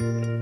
Música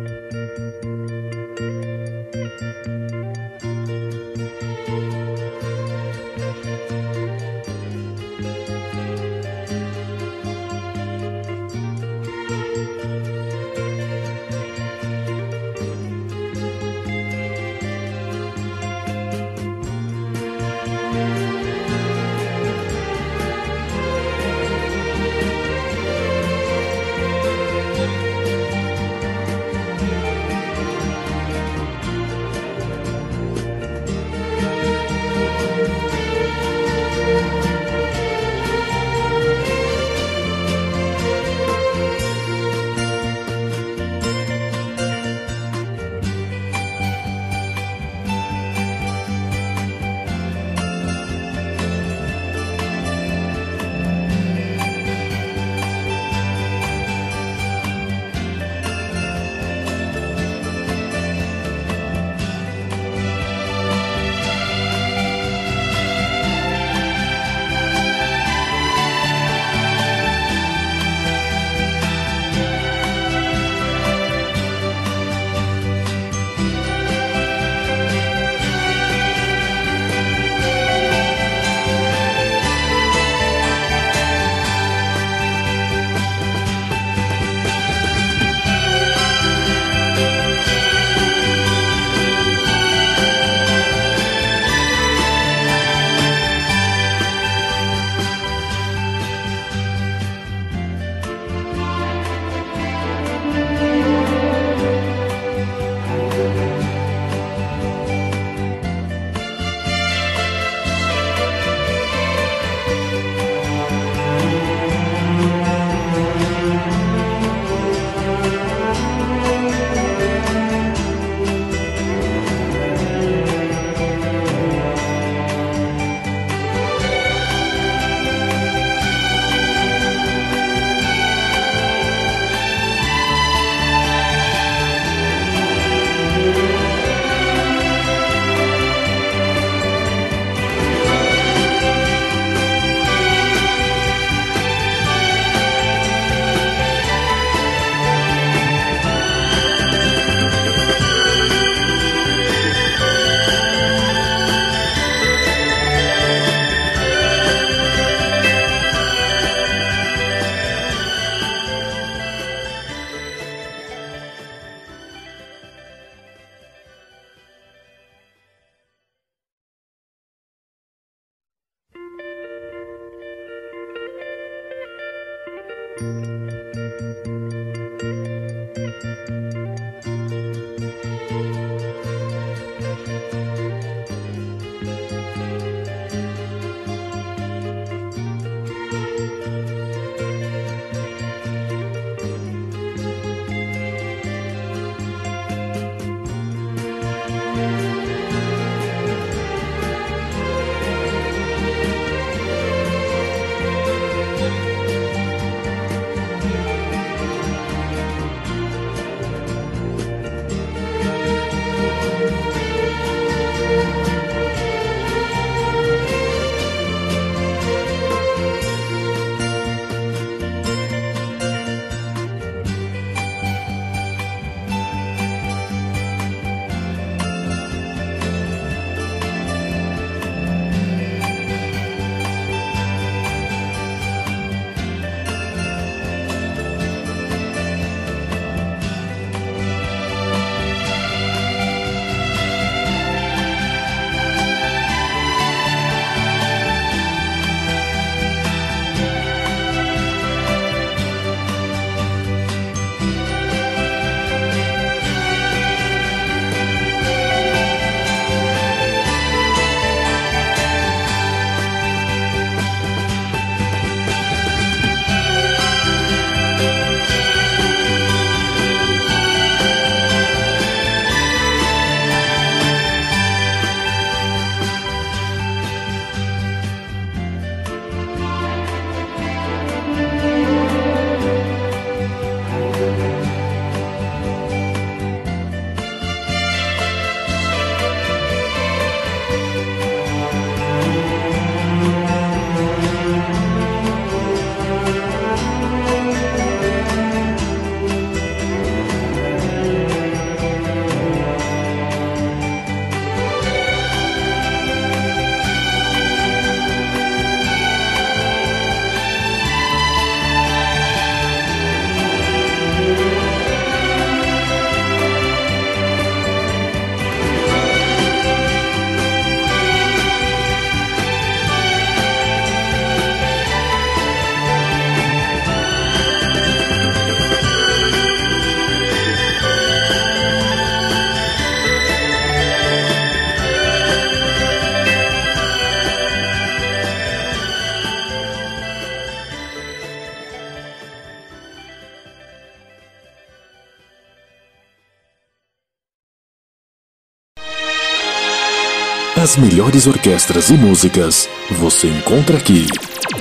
As melhores orquestras e músicas você encontra aqui.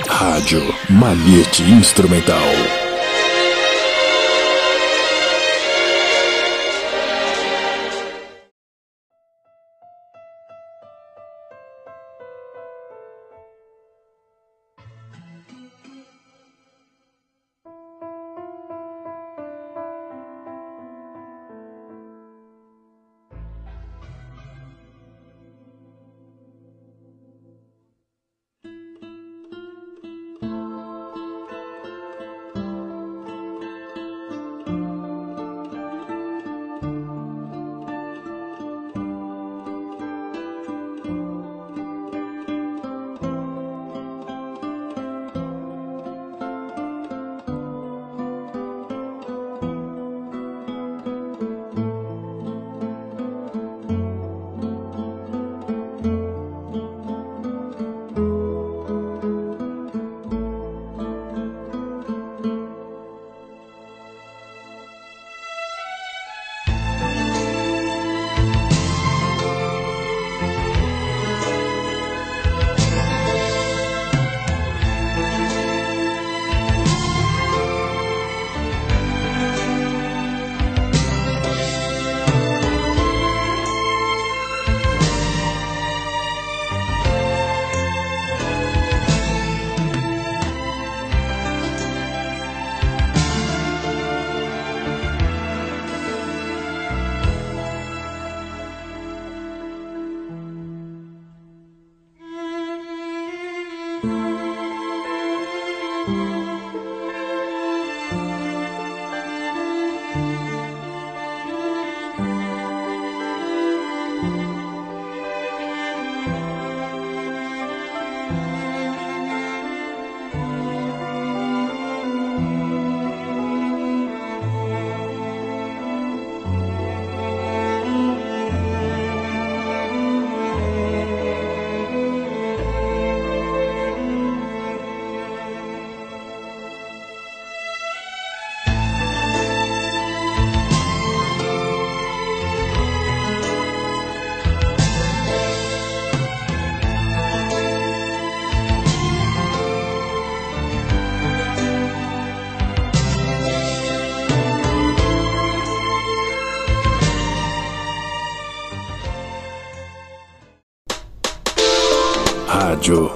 Rádio Malhete Instrumental.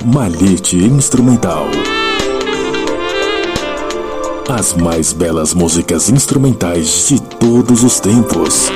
Rádio Malhete Instrumental. As mais belas músicas instrumentais de todos os tempos.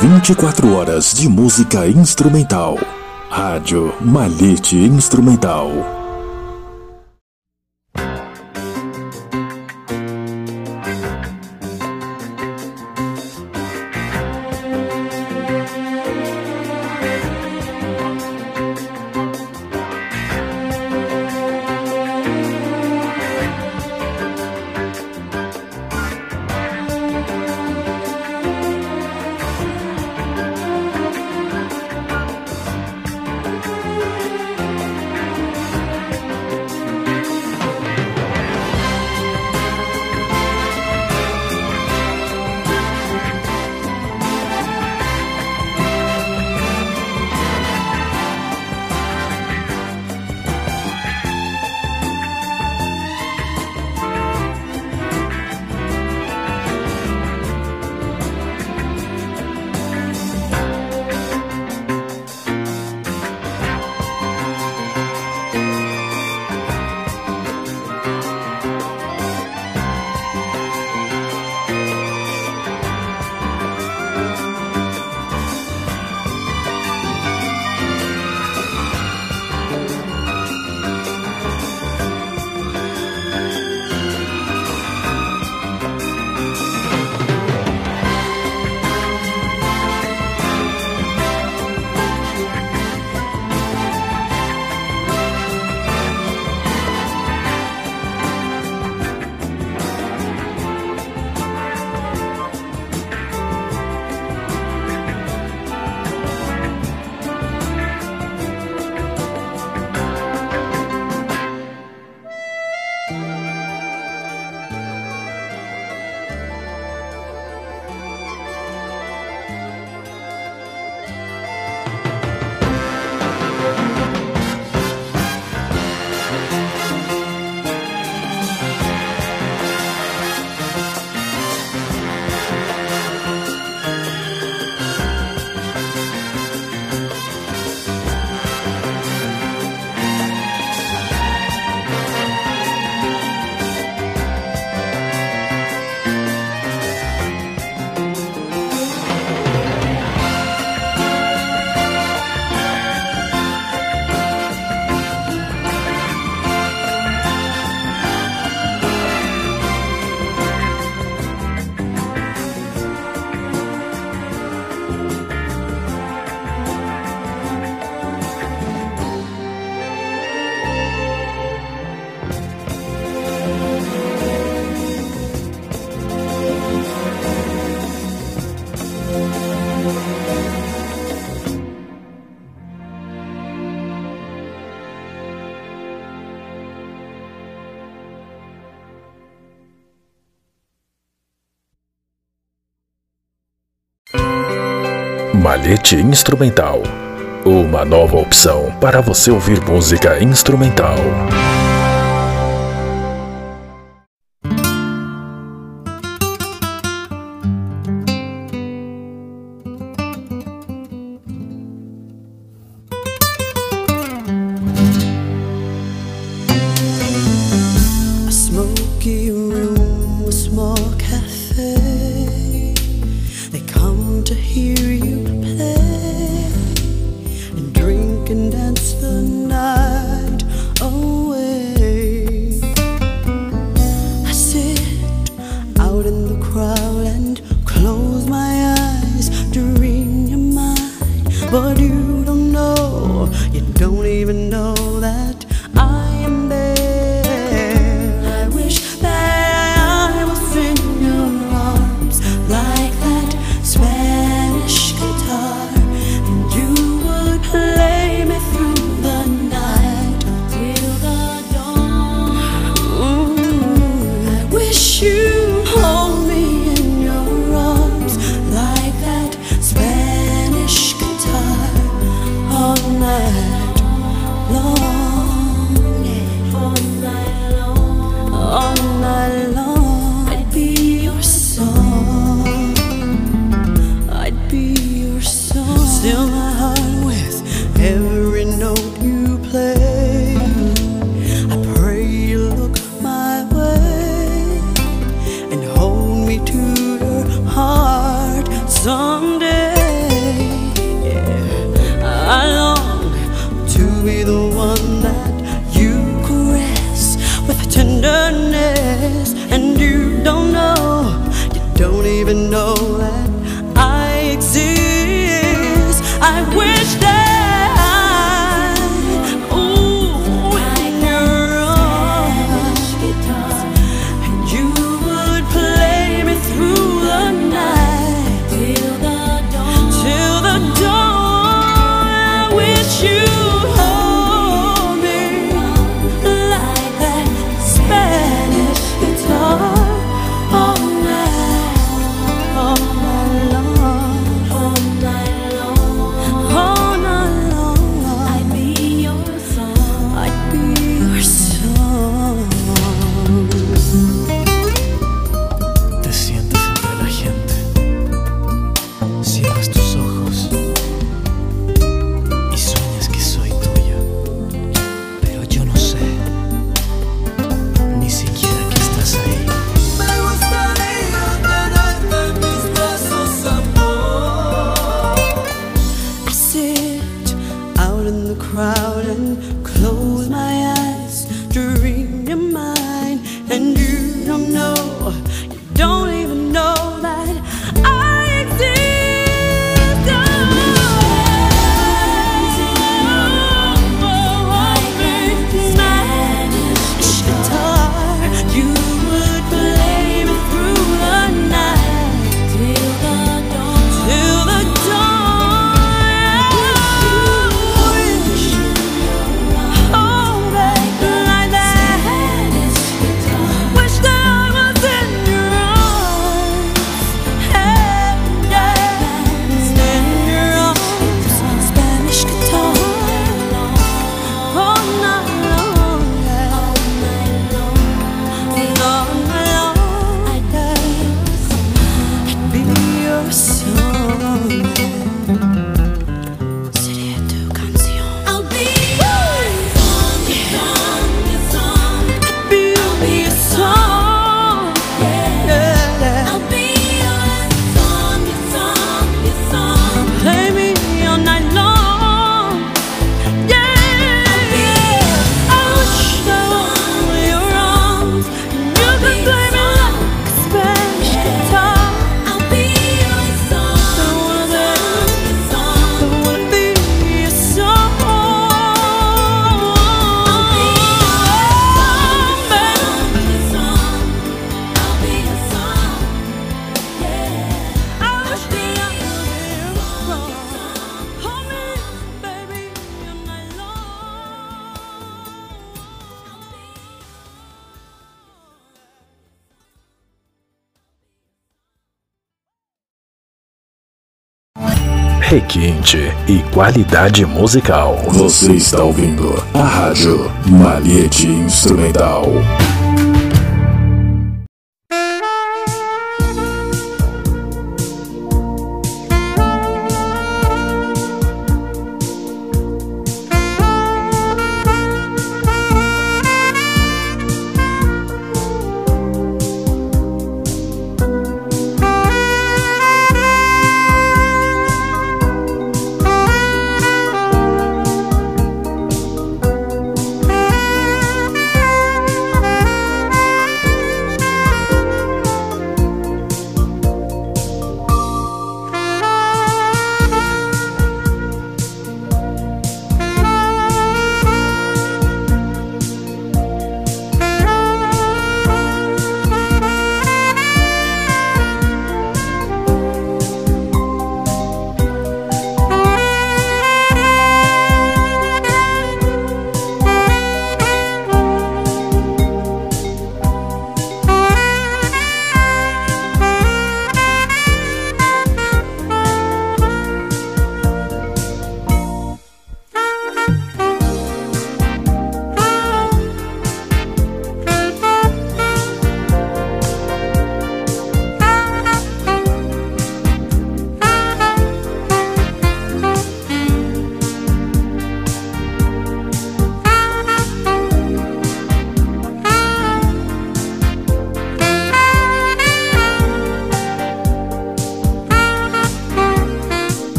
24 horas de música instrumental. Rádio Malhete Instrumental. Malhete Instrumental. Uma nova opção para você ouvir música instrumental. Qualidade musical. Você está ouvindo a Rádio Malhete Instrumental.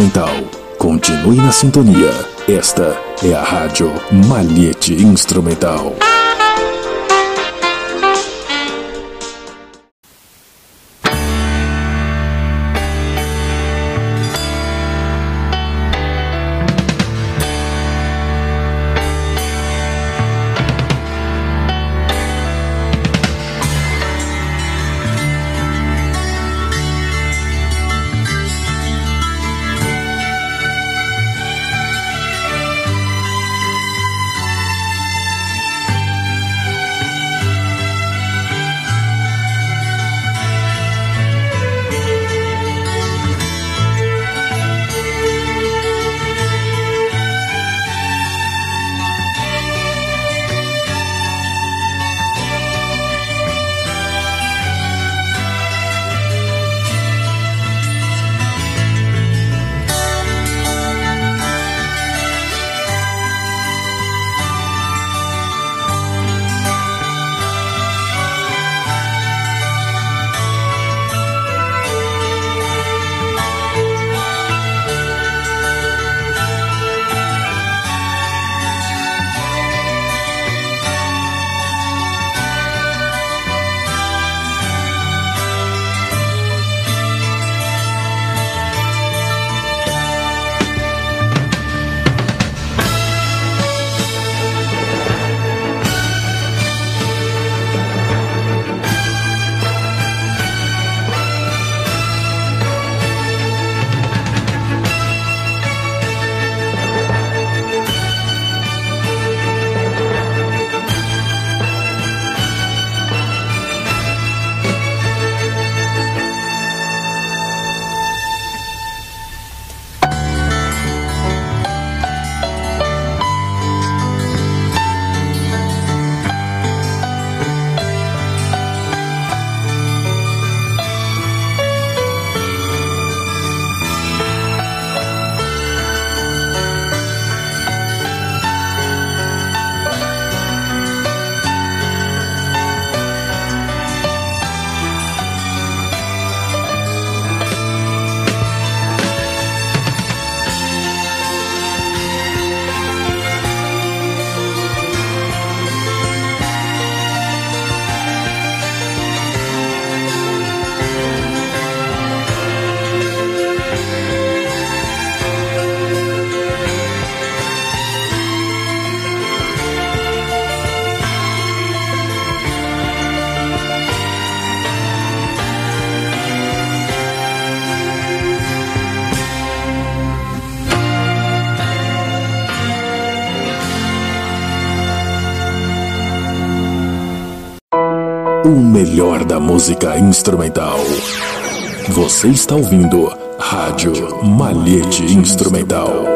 Instrumental. Continue na sintonia. Esta é a Rádio Malhete Instrumental. Melhor da música instrumental. Você está ouvindo Rádio Malhete Instrumental.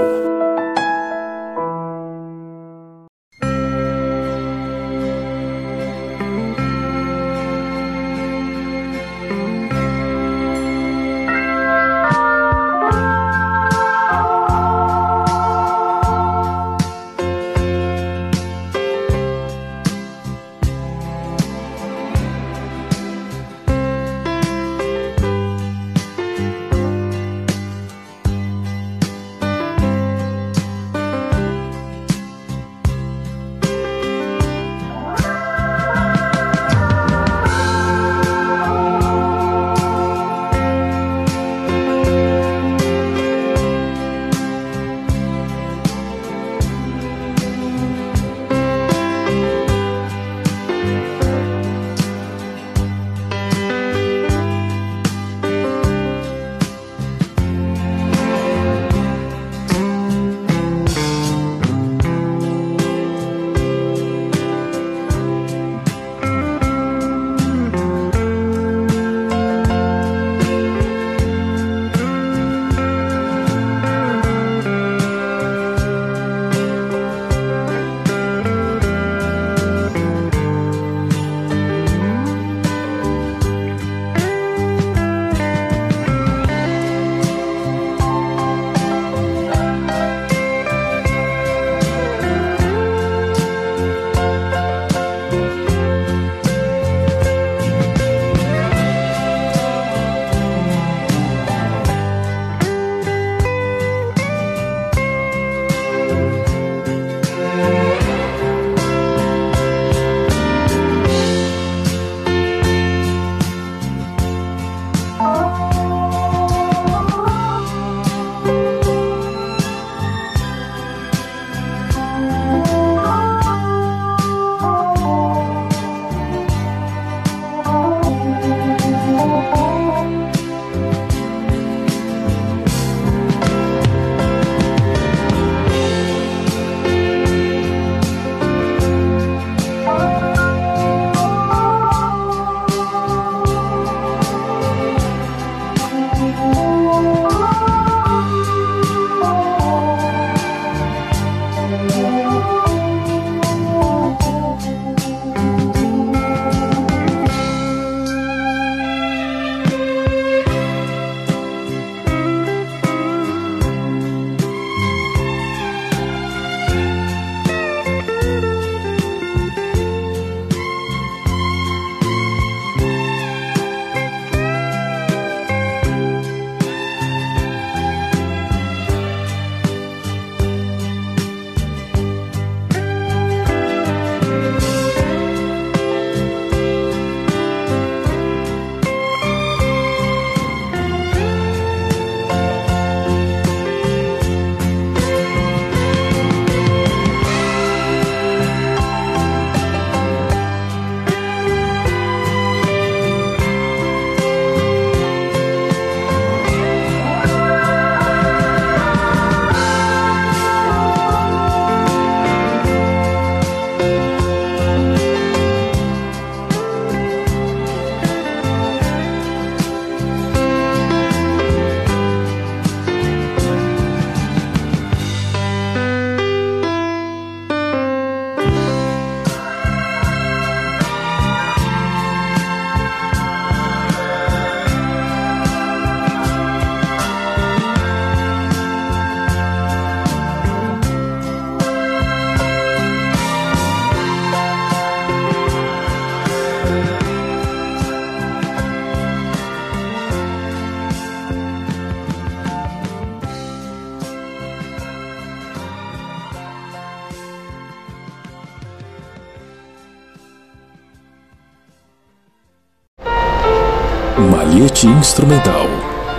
Instrumental.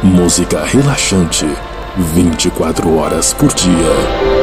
Música relaxante. 24 horas por dia.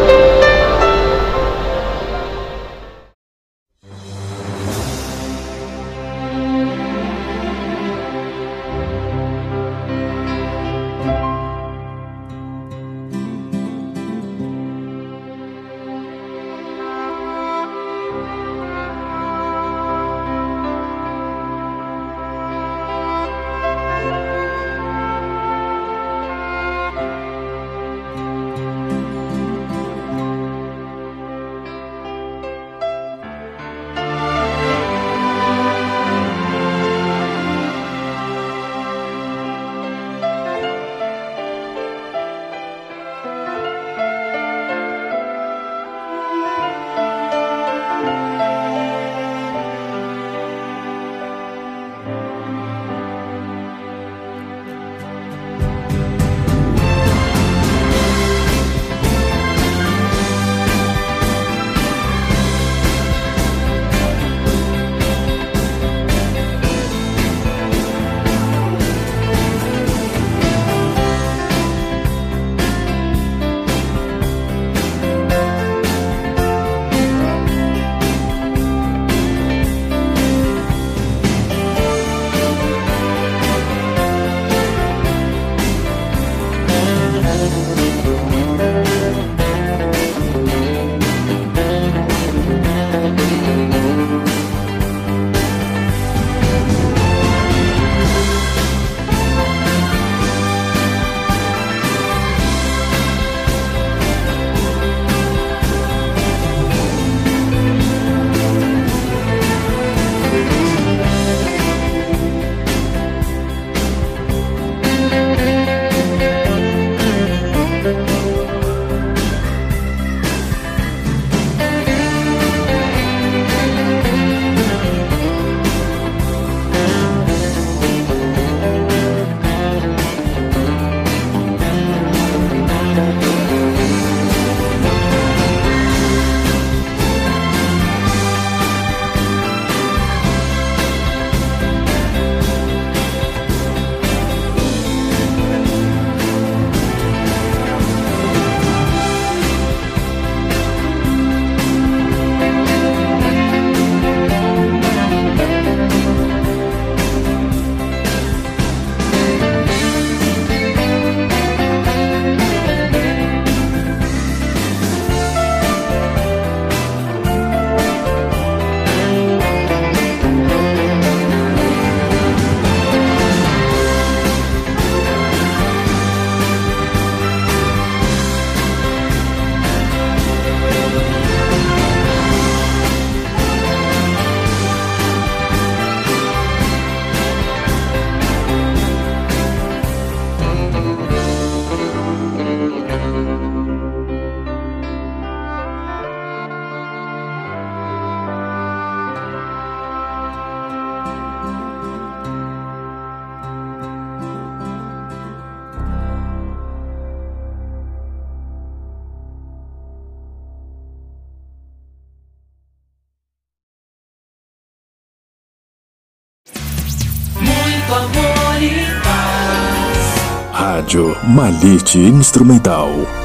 Rádio Malite Instrumental.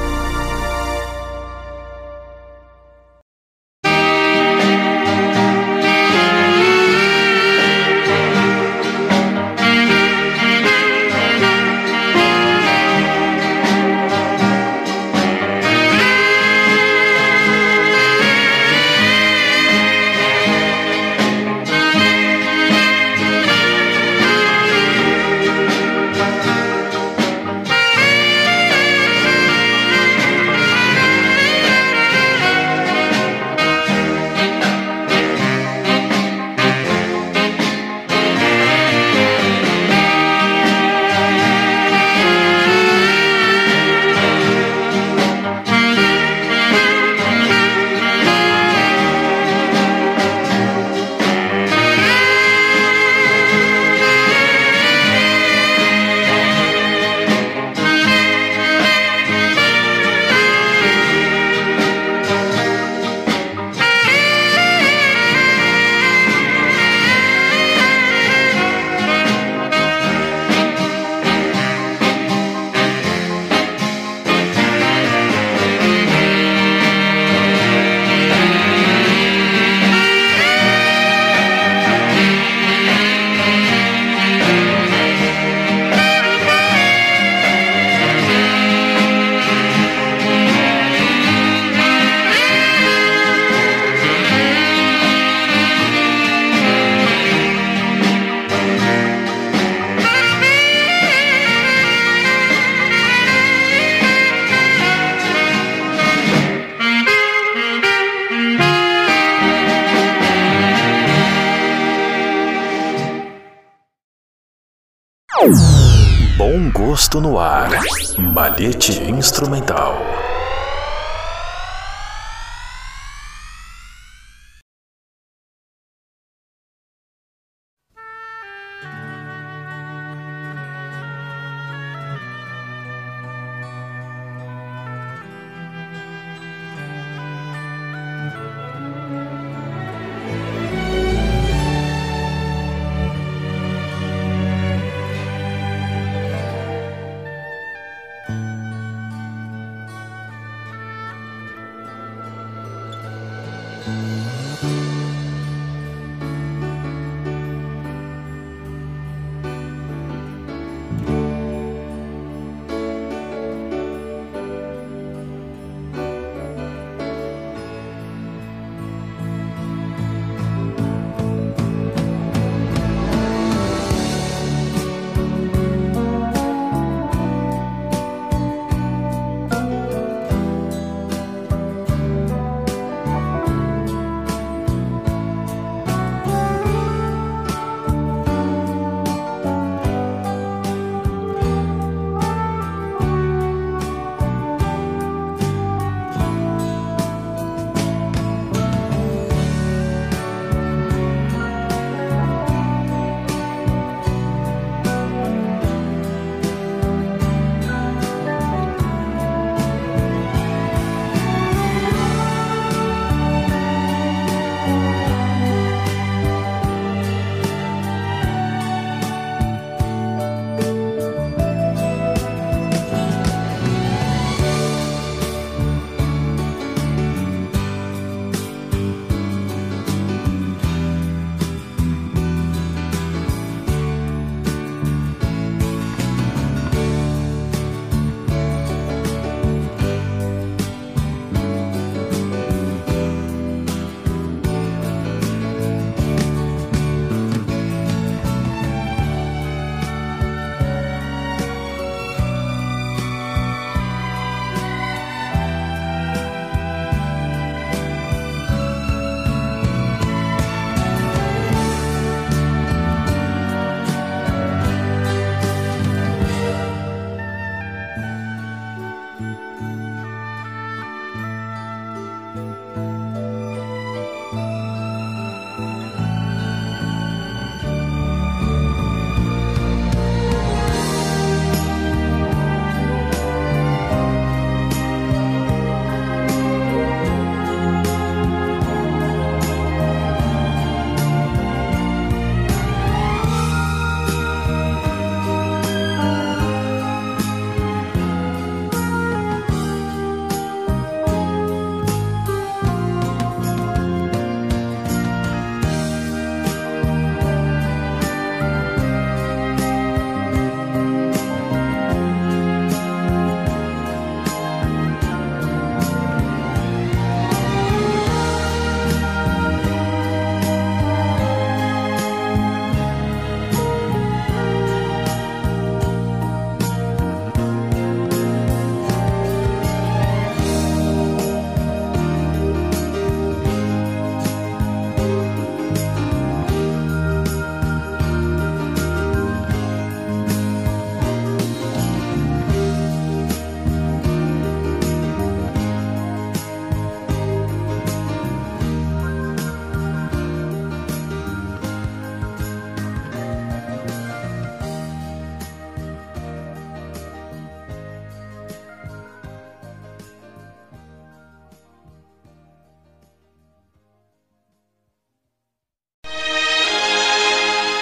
Posto no ar. Malhete Instrumental.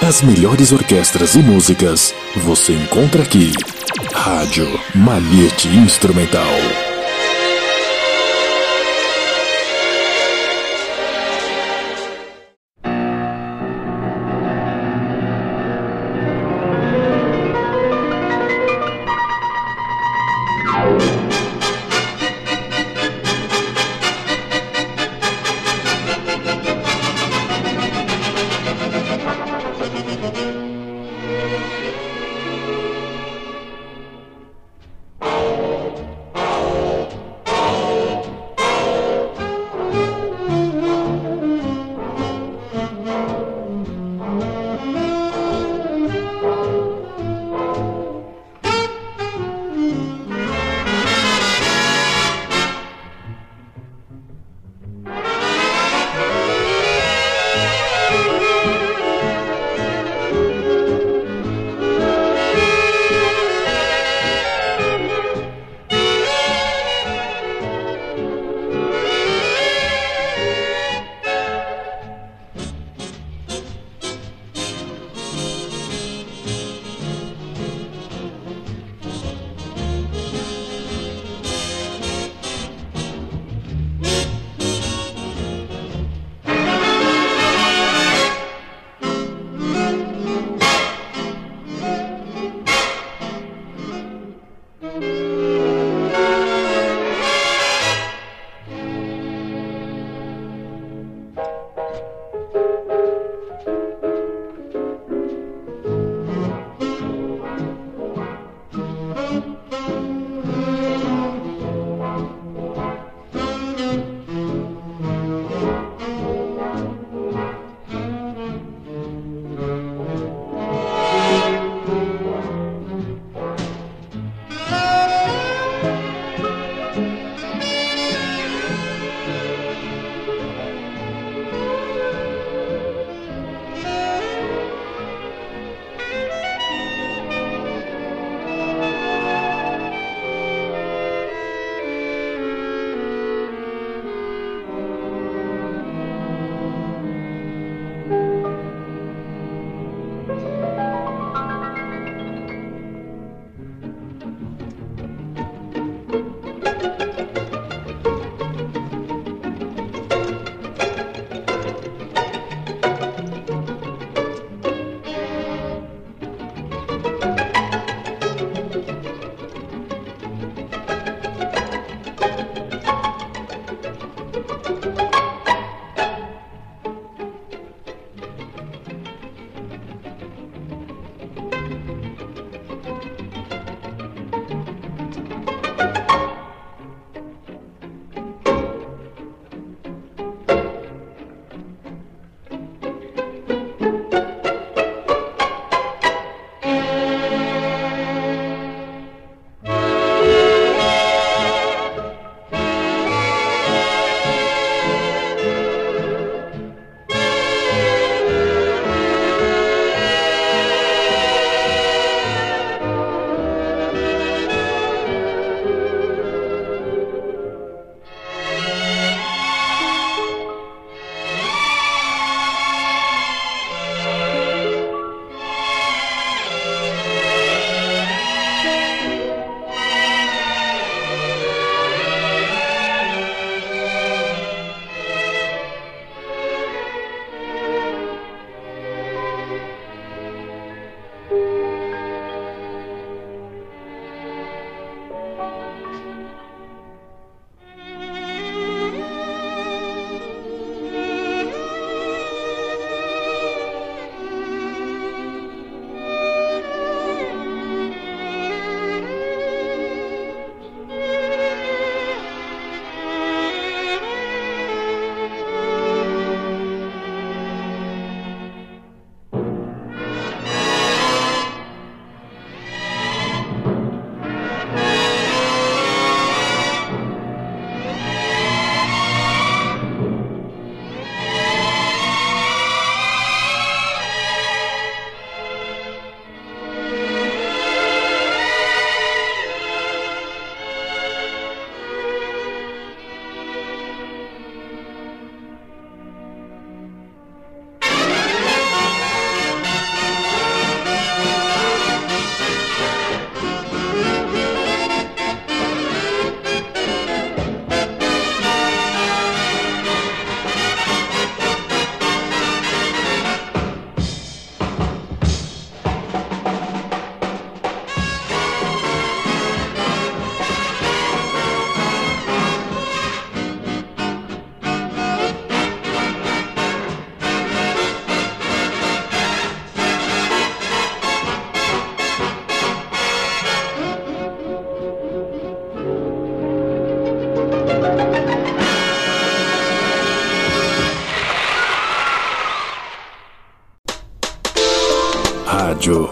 As melhores orquestras e músicas você encontra aqui. Rádio Malhete Instrumental.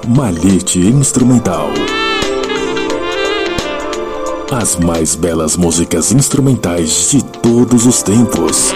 Malhete Instrumental. As mais belas músicas instrumentais de todos os tempos.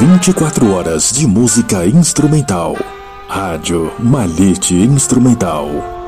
Vinte e quatro horas de música instrumental. Rádio Malhete Instrumental.